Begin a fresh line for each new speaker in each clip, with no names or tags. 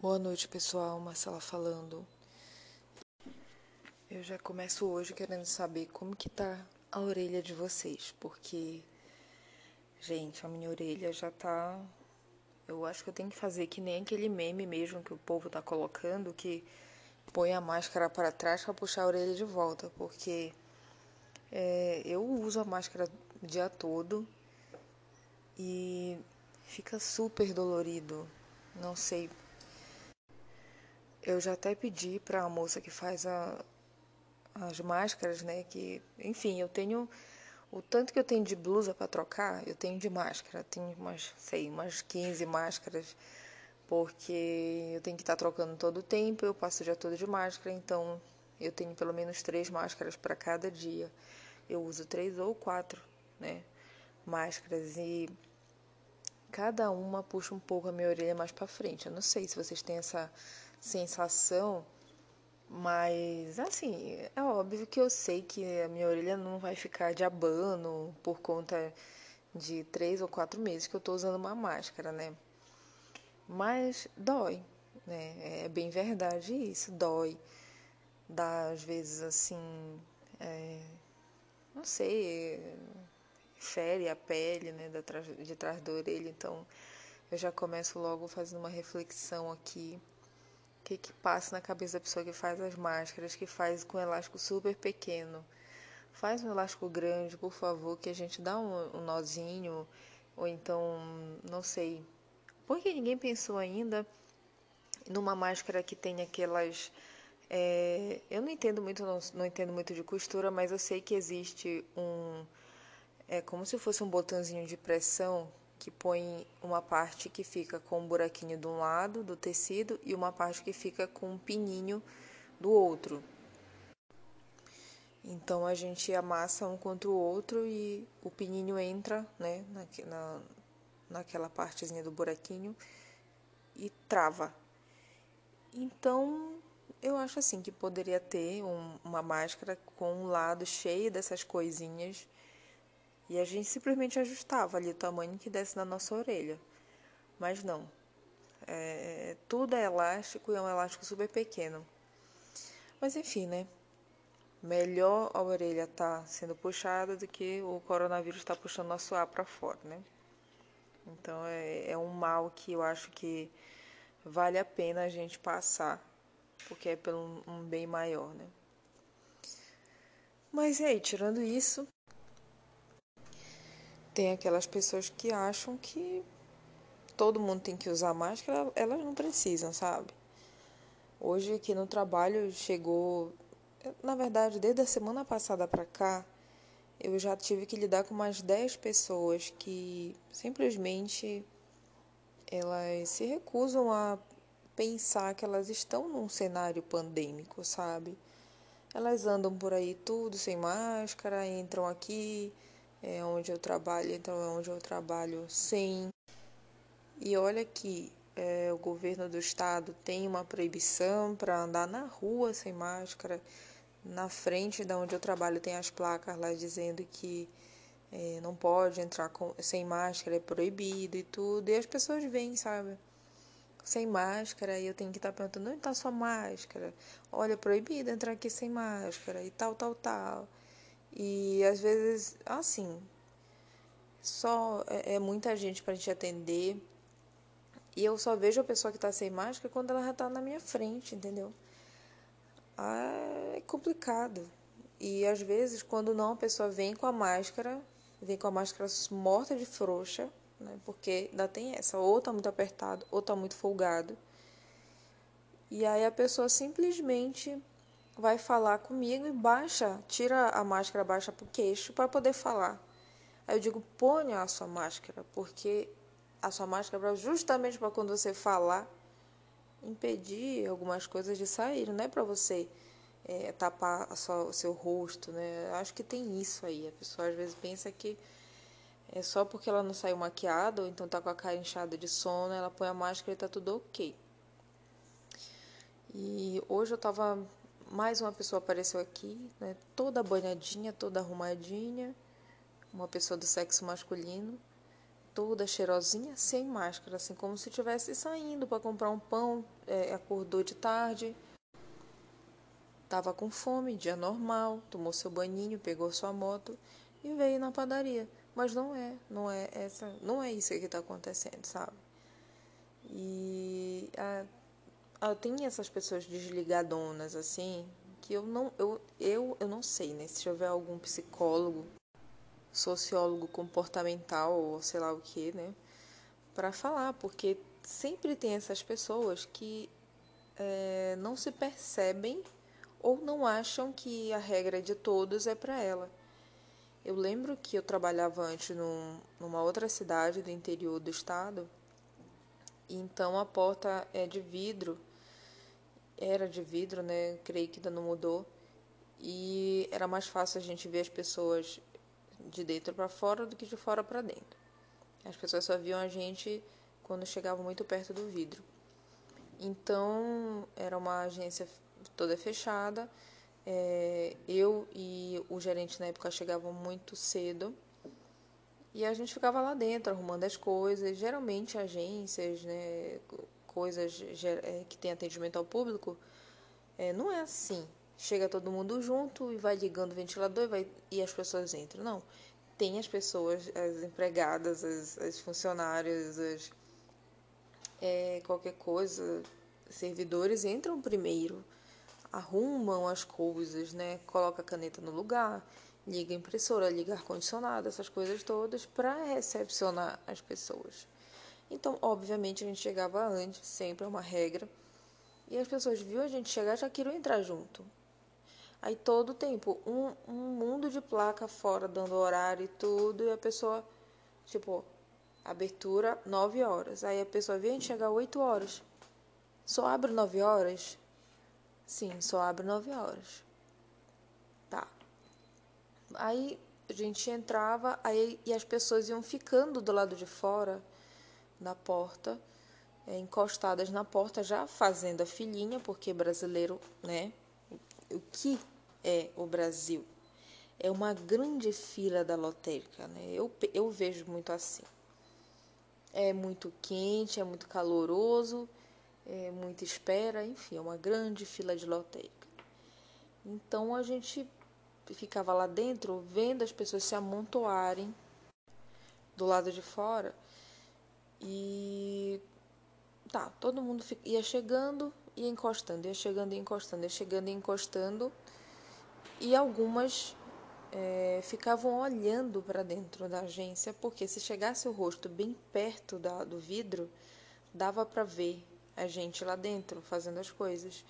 Boa noite, pessoal. Marcela falando. Eu já começo hoje querendo saber como que tá a orelha de vocês, porque gente, a minha orelha já tá eu acho que eu tenho que fazer que nem aquele meme mesmo que o povo tá colocando que põe a máscara para trás para puxar a orelha de volta, porque é, eu uso a máscara o dia todo e fica super dolorido. Não sei. Eu já até pedi para a moça que faz a, as máscaras, né? Que, enfim, eu tenho o tanto que eu tenho de blusa para trocar, eu tenho de máscara. Tenho umas, sei, umas 15 máscaras, porque eu tenho que estar tá trocando todo o tempo. Eu passo o dia todo de máscara, então eu tenho pelo menos três máscaras para cada dia. Eu uso três ou quatro, né? Máscaras e cada uma puxa um pouco a minha orelha mais para frente. Eu não sei se vocês têm essa sensação, mas assim, é óbvio que eu sei que a minha orelha não vai ficar de abano por conta de três ou quatro meses que eu tô usando uma máscara, né? Mas dói, né? É bem verdade isso, dói. Dá às vezes assim, é, não sei, fere a pele, né, de trás da orelha. Então, eu já começo logo fazendo uma reflexão aqui. Que que passa na cabeça da pessoa que faz as máscaras, que faz com um elástico super pequeno? Faz um elástico grande, por favor, que a gente dá um, um nozinho, ou então, não sei. Porque ninguém pensou ainda numa máscara que tem aquelas é, eu não entendo muito, não, não, entendo muito de costura, mas eu sei que existe um é como se fosse um botãozinho de pressão que põe uma parte que fica com um buraquinho de um lado do tecido e uma parte que fica com um pininho do outro. Então a gente amassa um contra o outro e o pininho entra, né, na, na, naquela partezinha do buraquinho e trava. Então eu acho assim que poderia ter um, uma máscara com um lado cheio dessas coisinhas e a gente simplesmente ajustava ali o tamanho que desse na nossa orelha. Mas não. É, tudo é elástico e é um elástico super pequeno. Mas enfim, né? Melhor a orelha tá sendo puxada do que o coronavírus está puxando nosso ar para fora, né? Então é, é um mal que eu acho que vale a pena a gente passar, porque é pelo um bem maior, né? Mas e aí, tirando isso, tem aquelas pessoas que acham que todo mundo tem que usar máscara, elas não precisam, sabe? Hoje aqui no trabalho chegou, na verdade, desde a semana passada para cá, eu já tive que lidar com umas 10 pessoas que simplesmente elas se recusam a pensar que elas estão num cenário pandêmico, sabe? Elas andam por aí tudo sem máscara, entram aqui, é onde eu trabalho, então é onde eu trabalho sem. E olha que é, o governo do estado tem uma proibição para andar na rua sem máscara. Na frente da onde eu trabalho tem as placas lá dizendo que é, não pode entrar com, sem máscara, é proibido e tudo. E as pessoas vêm, sabe? Sem máscara, e eu tenho que estar tá perguntando: onde está sua máscara? Olha, é proibido entrar aqui sem máscara e tal, tal, tal. E às vezes, assim, só é, é muita gente para gente atender. E eu só vejo a pessoa que está sem máscara quando ela já está na minha frente, entendeu? Ah, é complicado. E às vezes, quando não, a pessoa vem com a máscara, vem com a máscara morta de frouxa, né? Porque ainda tem essa, ou tá muito apertado, ou tá muito folgado. E aí a pessoa simplesmente vai falar comigo e baixa, tira a máscara, baixa pro queixo para poder falar. Aí eu digo, ponha a sua máscara, porque a sua máscara é justamente para quando você falar, impedir algumas coisas de sair, não é para você é, tapar sua, o seu rosto, né? Acho que tem isso aí. A pessoa às vezes pensa que é só porque ela não saiu maquiada ou então tá com a cara inchada de sono, ela põe a máscara e tá tudo ok. E hoje eu tava mais uma pessoa apareceu aqui, né, toda banhadinha, toda arrumadinha, uma pessoa do sexo masculino, toda cheirosinha, sem máscara, assim como se estivesse saindo para comprar um pão, é, acordou de tarde, estava com fome, dia normal, tomou seu banhinho, pegou sua moto e veio na padaria. Mas não é, não é essa, não é isso que está acontecendo, sabe? E a, a, tem essas pessoas desligadonas assim, que eu não, eu, eu, eu não sei, né? Se houver algum psicólogo, sociólogo comportamental ou sei lá o que, né? Para falar, porque sempre tem essas pessoas que é, não se percebem ou não acham que a regra de todos é para ela. Eu lembro que eu trabalhava antes num, numa outra cidade do interior do estado, então a porta é de vidro, era de vidro, né? Creio que ainda não mudou, e era mais fácil a gente ver as pessoas de dentro para fora do que de fora para dentro. As pessoas só viam a gente quando chegavam muito perto do vidro. Então, era uma agência toda fechada é, eu e o gerente na época chegavam muito cedo e a gente ficava lá dentro arrumando as coisas. Geralmente agências, né, coisas é, que tem atendimento ao público, é, não é assim. Chega todo mundo junto e vai ligando o ventilador e, vai, e as pessoas entram. Não. Tem as pessoas, as empregadas, as, as funcionárias, as, é, qualquer coisa, servidores entram primeiro arrumam as coisas, né? Coloca a caneta no lugar, liga a impressora, liga ar-condicionado, essas coisas todas para recepcionar as pessoas. Então, obviamente, a gente chegava antes, sempre é uma regra. E as pessoas viam a gente chegar já queriam entrar junto. Aí todo o tempo, um, um mundo de placa fora, dando horário e tudo, e a pessoa, tipo, abertura 9 horas. Aí a pessoa vem chegar 8 horas. Só abre 9 horas? Sim, só abre 9 horas. Tá. Aí a gente entrava, aí e as pessoas iam ficando do lado de fora da porta, é, encostadas na porta, já fazendo a filhinha, porque brasileiro, né? O que é o Brasil? É uma grande fila da lotérica, né? Eu, eu vejo muito assim. É muito quente, é muito caloroso é, muita espera, enfim, é uma grande fila de lotérica. Então a gente ficava lá dentro vendo as pessoas se amontoarem do lado de fora e tá, todo mundo ia chegando e encostando, ia chegando e encostando, ia chegando e encostando e algumas é, ficavam olhando para dentro da agência porque se chegasse o rosto bem perto da, do vidro dava para ver a gente lá dentro fazendo as coisas.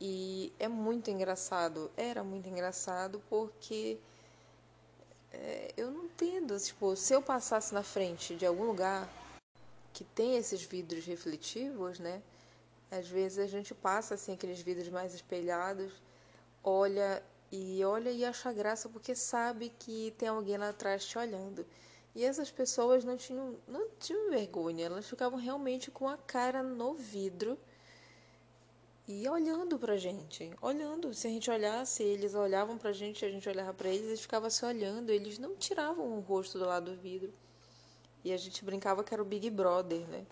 E é muito engraçado, era muito engraçado porque é, eu não entendo, tipo, se eu passasse na frente de algum lugar que tem esses vidros refletivos, né? Às vezes a gente passa assim aqueles vidros mais espelhados, olha e olha e acha graça porque sabe que tem alguém lá atrás te olhando. E essas pessoas não tinham, não tinham vergonha, elas ficavam realmente com a cara no vidro e olhando pra gente, olhando. Se a gente olhasse, eles olhavam pra gente, a gente olhava pra eles, eles ficavam se olhando, eles não tiravam o rosto do lado do vidro. E a gente brincava que era o Big Brother, né?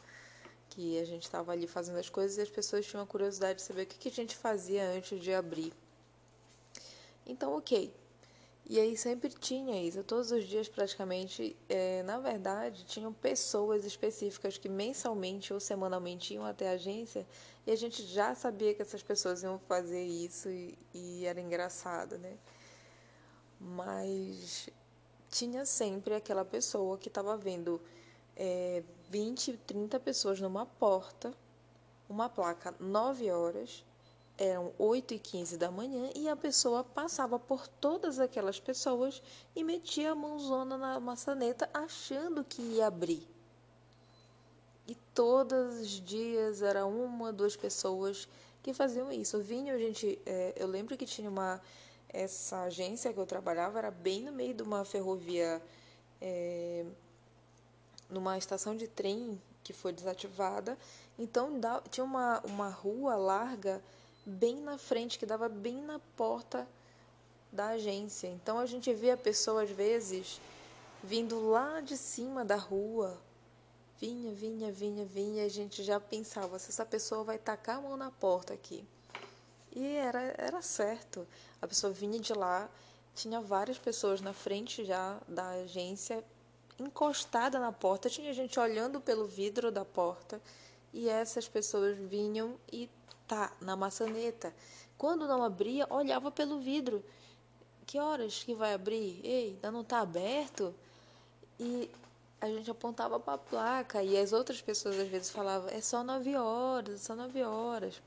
Que a gente estava ali fazendo as coisas e as pessoas tinham a curiosidade de saber o que, que a gente fazia antes de abrir. Então, ok, e aí sempre tinha isso, todos os dias praticamente, é, na verdade, tinham pessoas específicas que mensalmente ou semanalmente iam até a agência e a gente já sabia que essas pessoas iam fazer isso e, e era engraçado, né? Mas tinha sempre aquela pessoa que estava vendo é, 20, 30 pessoas numa porta, uma placa 9 horas eram 8 e 15 da manhã e a pessoa passava por todas aquelas pessoas e metia a mãozona na maçaneta achando que ia abrir. E todos os dias era uma, duas pessoas que faziam isso. Vinha, a gente, é, eu lembro que tinha uma essa agência que eu trabalhava era bem no meio de uma ferrovia, é, numa estação de trem que foi desativada. Então tinha uma, uma rua larga bem na frente, que dava bem na porta da agência. Então a gente via a pessoa às vezes vindo lá de cima da rua. Vinha, vinha, vinha, vinha, a gente já pensava se essa pessoa vai tacar a mão na porta aqui. E era, era certo. A pessoa vinha de lá, tinha várias pessoas na frente já da agência, encostada na porta, tinha gente olhando pelo vidro da porta, e essas pessoas vinham e tá na maçaneta. Quando não abria, olhava pelo vidro. Que horas que vai abrir? Ei, ainda não está aberto? E a gente apontava para a placa e as outras pessoas às vezes falavam: é só nove horas, é só nove horas.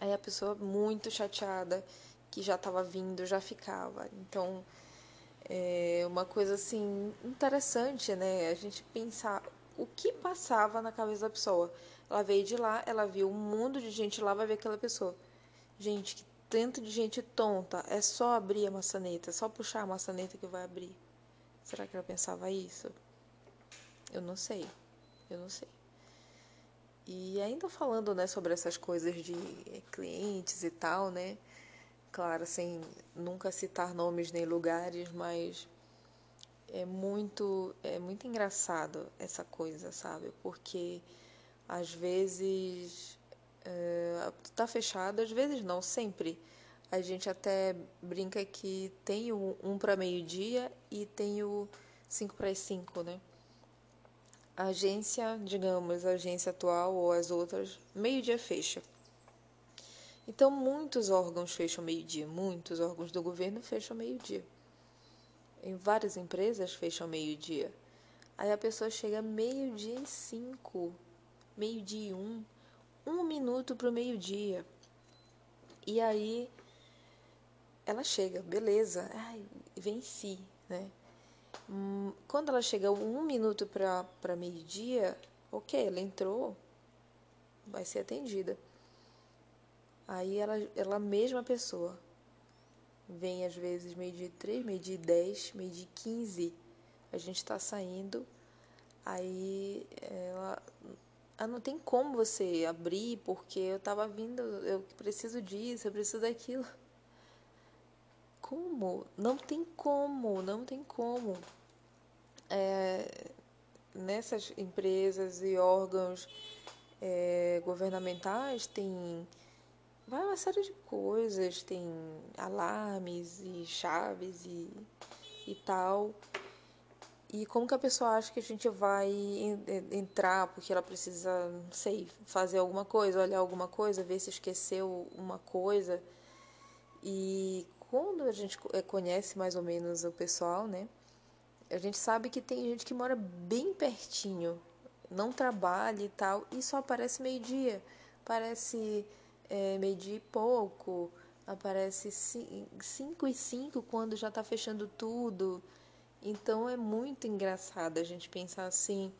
Aí a pessoa muito chateada que já estava vindo já ficava. Então é uma coisa assim interessante, né? A gente pensar o que passava na cabeça da pessoa. Ela veio de lá, ela viu um mundo de gente lá, vai ver aquela pessoa. Gente, que tanto de gente tonta. É só abrir a maçaneta, é só puxar a maçaneta que vai abrir. Será que ela pensava isso? Eu não sei. Eu não sei. E ainda falando, né, sobre essas coisas de clientes e tal, né? Claro, sem nunca citar nomes nem lugares, mas é muito é muito engraçado essa coisa, sabe? Porque às vezes é, tá fechado, às vezes não, sempre. A gente até brinca que tem o um para meio-dia e tem o cinco para as cinco, né? A agência, digamos, a agência atual ou as outras, meio-dia fecha. Então, muitos órgãos fecham meio-dia, muitos órgãos do governo fecham meio-dia. Em várias empresas fecham meio-dia. Aí a pessoa chega meio-dia e cinco, meio-dia e um, um minuto para o meio-dia. E aí ela chega, beleza, ai, venci, né? Hum, quando ela chega um minuto para meio-dia, ok, ela entrou, vai ser atendida. Aí ela, ela mesma pessoa. Vem às vezes meio-dia três, meio-dia dez, meio-dia quinze, a gente está saindo, aí ela ah, não tem como você abrir porque eu estava vindo, eu preciso disso, eu preciso daquilo como, não tem como, não tem como. É, nessas empresas e órgãos é, governamentais tem vai uma série de coisas, tem alarmes e chaves e, e tal. E como que a pessoa acha que a gente vai entrar porque ela precisa, não sei, fazer alguma coisa, olhar alguma coisa, ver se esqueceu uma coisa. E quando a gente eh, conhece mais ou menos o pessoal, né? A gente sabe que tem gente que mora bem pertinho, não trabalha e tal, e só aparece meio-dia. Aparece é, meio-dia e pouco, aparece 5 e 5 quando já está fechando tudo. Então é muito engraçado a gente pensar assim,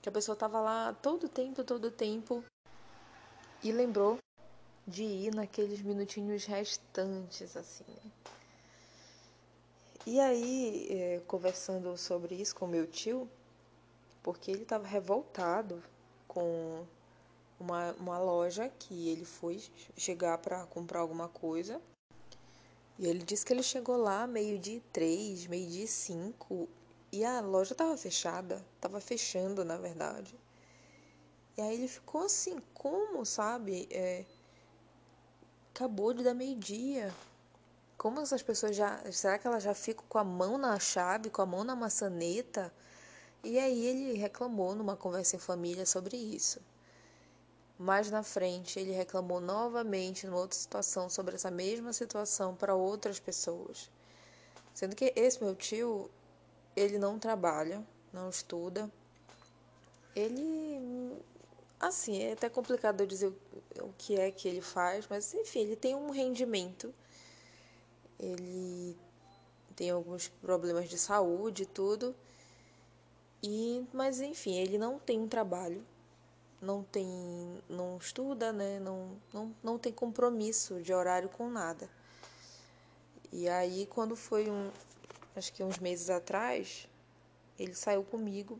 que a pessoa estava lá todo tempo, todo tempo, e lembrou de ir naqueles minutinhos restantes, assim, né? E aí, é, conversando sobre isso com meu tio, porque ele estava revoltado com uma, uma loja que ele foi chegar para comprar alguma coisa. E ele disse que ele chegou lá meio-dia três, meio-dia cinco, e a loja estava fechada, estava fechando, na verdade. E aí ele ficou assim, como, sabe? É, acabou de dar meio-dia. Como essas pessoas já. Será que elas já ficam com a mão na chave, com a mão na maçaneta? E aí ele reclamou numa conversa em família sobre isso. Mais na frente, ele reclamou novamente numa outra situação sobre essa mesma situação para outras pessoas. Sendo que esse meu tio, ele não trabalha, não estuda. Ele Assim, é até complicado eu dizer o que é que ele faz, mas enfim, ele tem um rendimento. Ele tem alguns problemas de saúde e tudo. E, mas enfim, ele não tem um trabalho, não tem, não estuda, né? Não, não, não tem compromisso de horário com nada. E aí quando foi um, acho que uns meses atrás, ele saiu comigo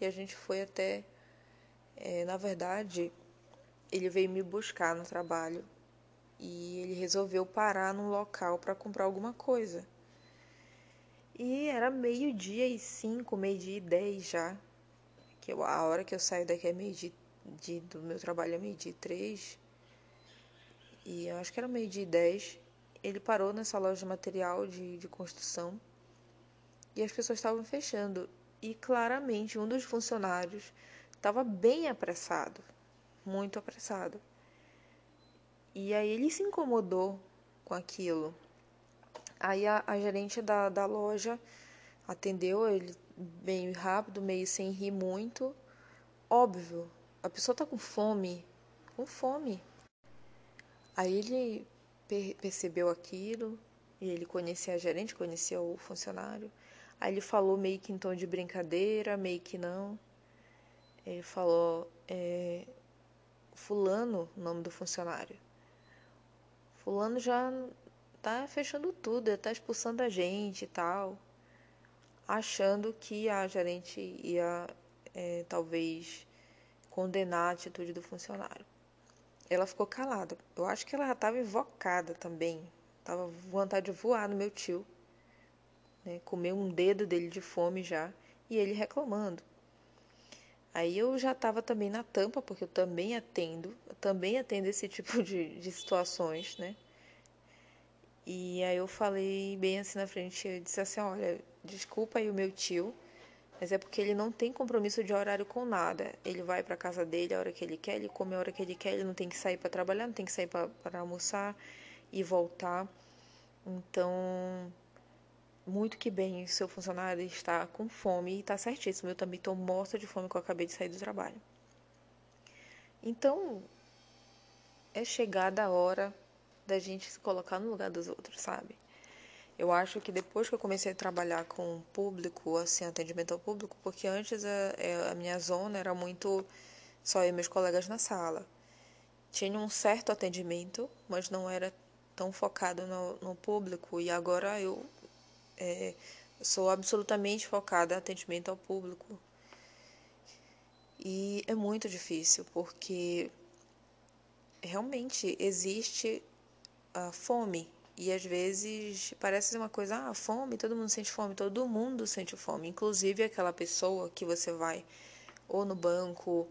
e a gente foi até é, na verdade, ele veio me buscar no trabalho e ele resolveu parar num local para comprar alguma coisa. E era meio-dia e cinco, meio-dia e dez já. Que eu, a hora que eu saio daqui é meio-dia do meu trabalho é meio-dia e três. E eu acho que era meio-dia e dez. Ele parou nessa loja de material de, de construção. E as pessoas estavam fechando. E claramente um dos funcionários estava bem apressado. Muito apressado. E aí ele se incomodou com aquilo. Aí a, a gerente da, da loja atendeu ele bem rápido, meio sem rir muito. Óbvio, a pessoa tá com fome, com fome. Aí ele per percebeu aquilo, e ele conhecia a gerente, conhecia o funcionário. Aí ele falou meio que em tom de brincadeira, meio que não. Ele falou, é, fulano, o nome do funcionário. Fulano já tá fechando tudo, tá expulsando a gente e tal, achando que a gerente ia é, talvez condenar a atitude do funcionário. Ela ficou calada. Eu acho que ela já estava invocada também. Tava vontade de voar no meu tio, né? Comer um dedo dele de fome já e ele reclamando. Aí eu já estava também na tampa, porque eu também atendo, eu também atendo esse tipo de, de situações, né? E aí eu falei bem assim na frente, eu disse assim, olha, desculpa aí o meu tio, mas é porque ele não tem compromisso de horário com nada. Ele vai para casa dele a hora que ele quer, ele come a hora que ele quer, ele não tem que sair para trabalhar, não tem que sair para almoçar e voltar. Então, muito que bem, seu funcionário está com fome e está certíssimo. Eu também estou morta de fome que eu acabei de sair do trabalho. Então, é chegada a hora da gente se colocar no lugar dos outros, sabe? Eu acho que depois que eu comecei a trabalhar com público, assim, atendimento ao público, porque antes a, é, a minha zona era muito só eu e meus colegas na sala. Tinha um certo atendimento, mas não era tão focado no, no público. E agora eu é, sou absolutamente focada em atendimento ao público. E é muito difícil, porque realmente existe a fome. E às vezes parece uma coisa, ah, fome, todo mundo sente fome, todo mundo sente fome, inclusive aquela pessoa que você vai ou no banco,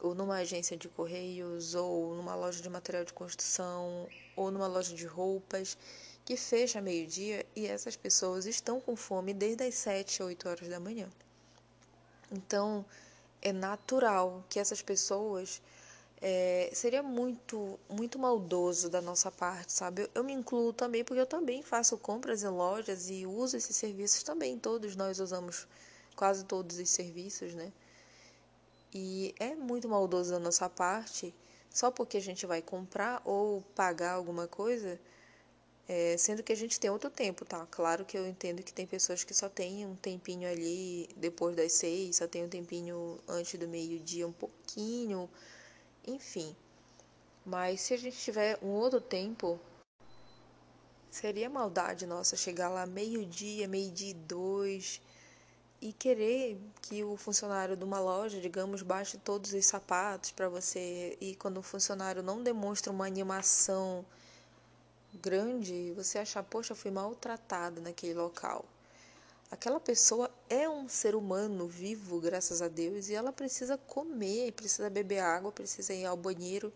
ou numa agência de correios, ou numa loja de material de construção, ou numa loja de roupas, que fecha meio-dia e essas pessoas estão com fome desde as 7, 8 horas da manhã. Então, é natural que essas pessoas é, seria muito, muito maldoso da nossa parte, sabe? Eu, eu, me incluo também porque eu também faço compras em lojas e uso esses serviços também. Todos nós usamos quase todos os serviços, né? E é muito maldoso da nossa parte, só porque a gente vai comprar ou pagar alguma coisa, é, sendo que a gente tem outro tempo, tá? Claro que eu entendo que tem pessoas que só têm um tempinho ali depois das seis, só tem um tempinho antes do meio-dia, um pouquinho enfim. Mas se a gente tiver um outro tempo, seria maldade nossa chegar lá meio-dia, meio-dia e dois e querer que o funcionário de uma loja, digamos, baixe todos os sapatos para você e quando o funcionário não demonstra uma animação grande, você achar, poxa, fui maltratado naquele local. Aquela pessoa é um ser humano vivo, graças a Deus, e ela precisa comer, precisa beber água, precisa ir ao banheiro.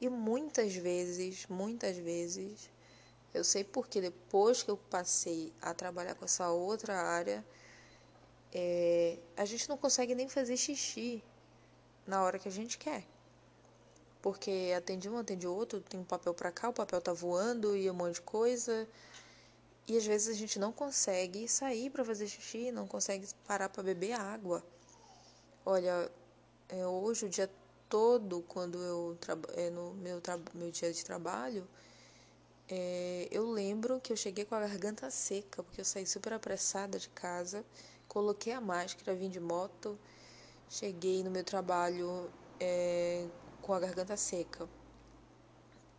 E muitas vezes, muitas vezes, eu sei porque depois que eu passei a trabalhar com essa outra área, é, a gente não consegue nem fazer xixi na hora que a gente quer. Porque atende um, atende outro, tem um papel para cá, o papel tá voando e um monte de coisa. E às vezes a gente não consegue sair para fazer xixi, não consegue parar para beber água. Olha, é, hoje o dia todo, quando eu é, no meu, meu dia de trabalho, é, eu lembro que eu cheguei com a garganta seca, porque eu saí super apressada de casa, coloquei a máscara, vim de moto, cheguei no meu trabalho é, com a garganta seca.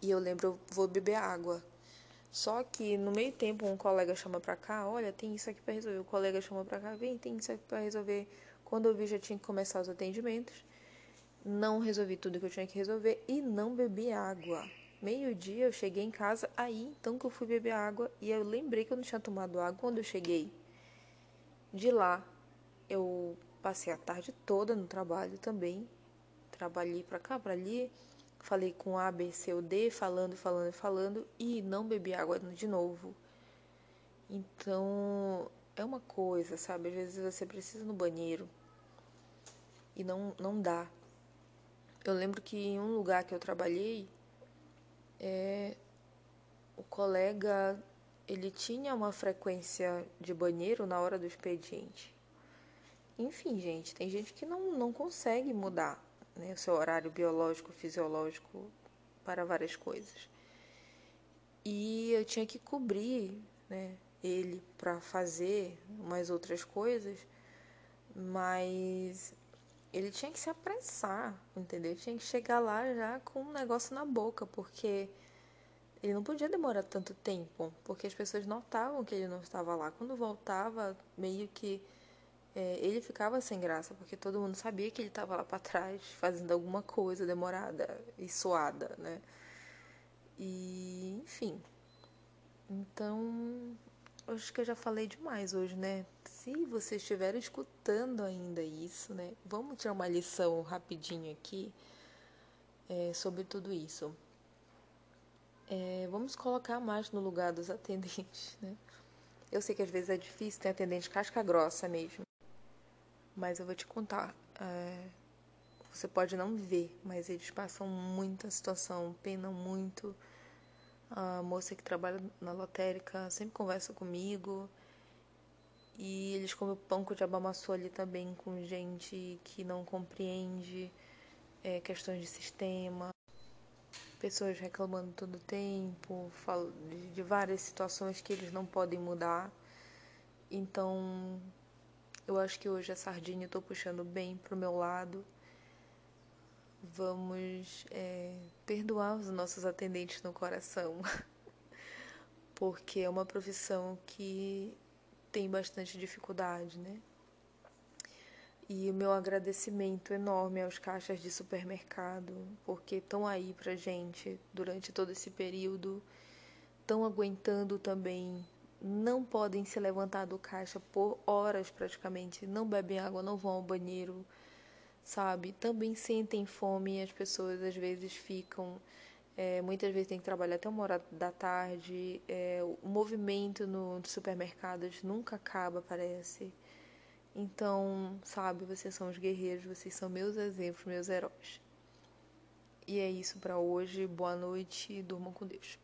E eu lembro, vou beber água. Só que no meio tempo um colega chama pra cá, olha, tem isso aqui para resolver. O colega chama pra cá, vem, tem isso aqui para resolver. Quando eu vi já tinha que começar os atendimentos. Não resolvi tudo que eu tinha que resolver e não bebi água. Meio-dia eu cheguei em casa, aí então que eu fui beber água e eu lembrei que eu não tinha tomado água quando eu cheguei. De lá, eu passei a tarde toda no trabalho também. Trabalhei para cá, para ali. Falei com A, B, C ou D, falando, falando, falando. E não bebi água de novo. Então, é uma coisa, sabe? Às vezes você precisa no banheiro e não, não dá. Eu lembro que em um lugar que eu trabalhei, é, o colega ele tinha uma frequência de banheiro na hora do expediente. Enfim, gente, tem gente que não, não consegue mudar né, o seu horário biológico, fisiológico para várias coisas. E eu tinha que cobrir né, ele para fazer umas outras coisas, mas ele tinha que se apressar, entendeu? Tinha que chegar lá já com um negócio na boca, porque ele não podia demorar tanto tempo, porque as pessoas notavam que ele não estava lá. Quando voltava, meio que é, ele ficava sem graça, porque todo mundo sabia que ele estava lá para trás, fazendo alguma coisa demorada e suada, né? E, enfim. Então, acho que eu já falei demais hoje, né? Se você estiver escutando ainda isso, né? Vamos tirar uma lição rapidinho aqui é, sobre tudo isso. É, vamos colocar mais no lugar dos atendentes, né? Eu sei que às vezes é difícil, tem atendente casca grossa mesmo. Mas eu vou te contar. É, você pode não ver, mas eles passam muita situação, penam muito a moça que trabalha na lotérica sempre conversa comigo. E eles comem pão com diabamaçu ali também com gente que não compreende é, questões de sistema. Pessoas reclamando todo o tempo, de várias situações que eles não podem mudar. Então, eu acho que hoje a sardinha eu tô puxando bem pro meu lado vamos é, perdoar os nossos atendentes no coração, porque é uma profissão que tem bastante dificuldade, né? E o meu agradecimento enorme aos caixas de supermercado, porque estão aí pra gente durante todo esse período, estão aguentando também, não podem se levantar do caixa por horas praticamente, não bebem água, não vão ao banheiro, sabe? Também sentem fome as pessoas às vezes ficam. É, muitas vezes tem que trabalhar até uma hora da tarde. É, o movimento no, nos supermercados nunca acaba, parece. Então, sabe, vocês são os guerreiros, vocês são meus exemplos, meus heróis. E é isso para hoje. Boa noite durmam com Deus.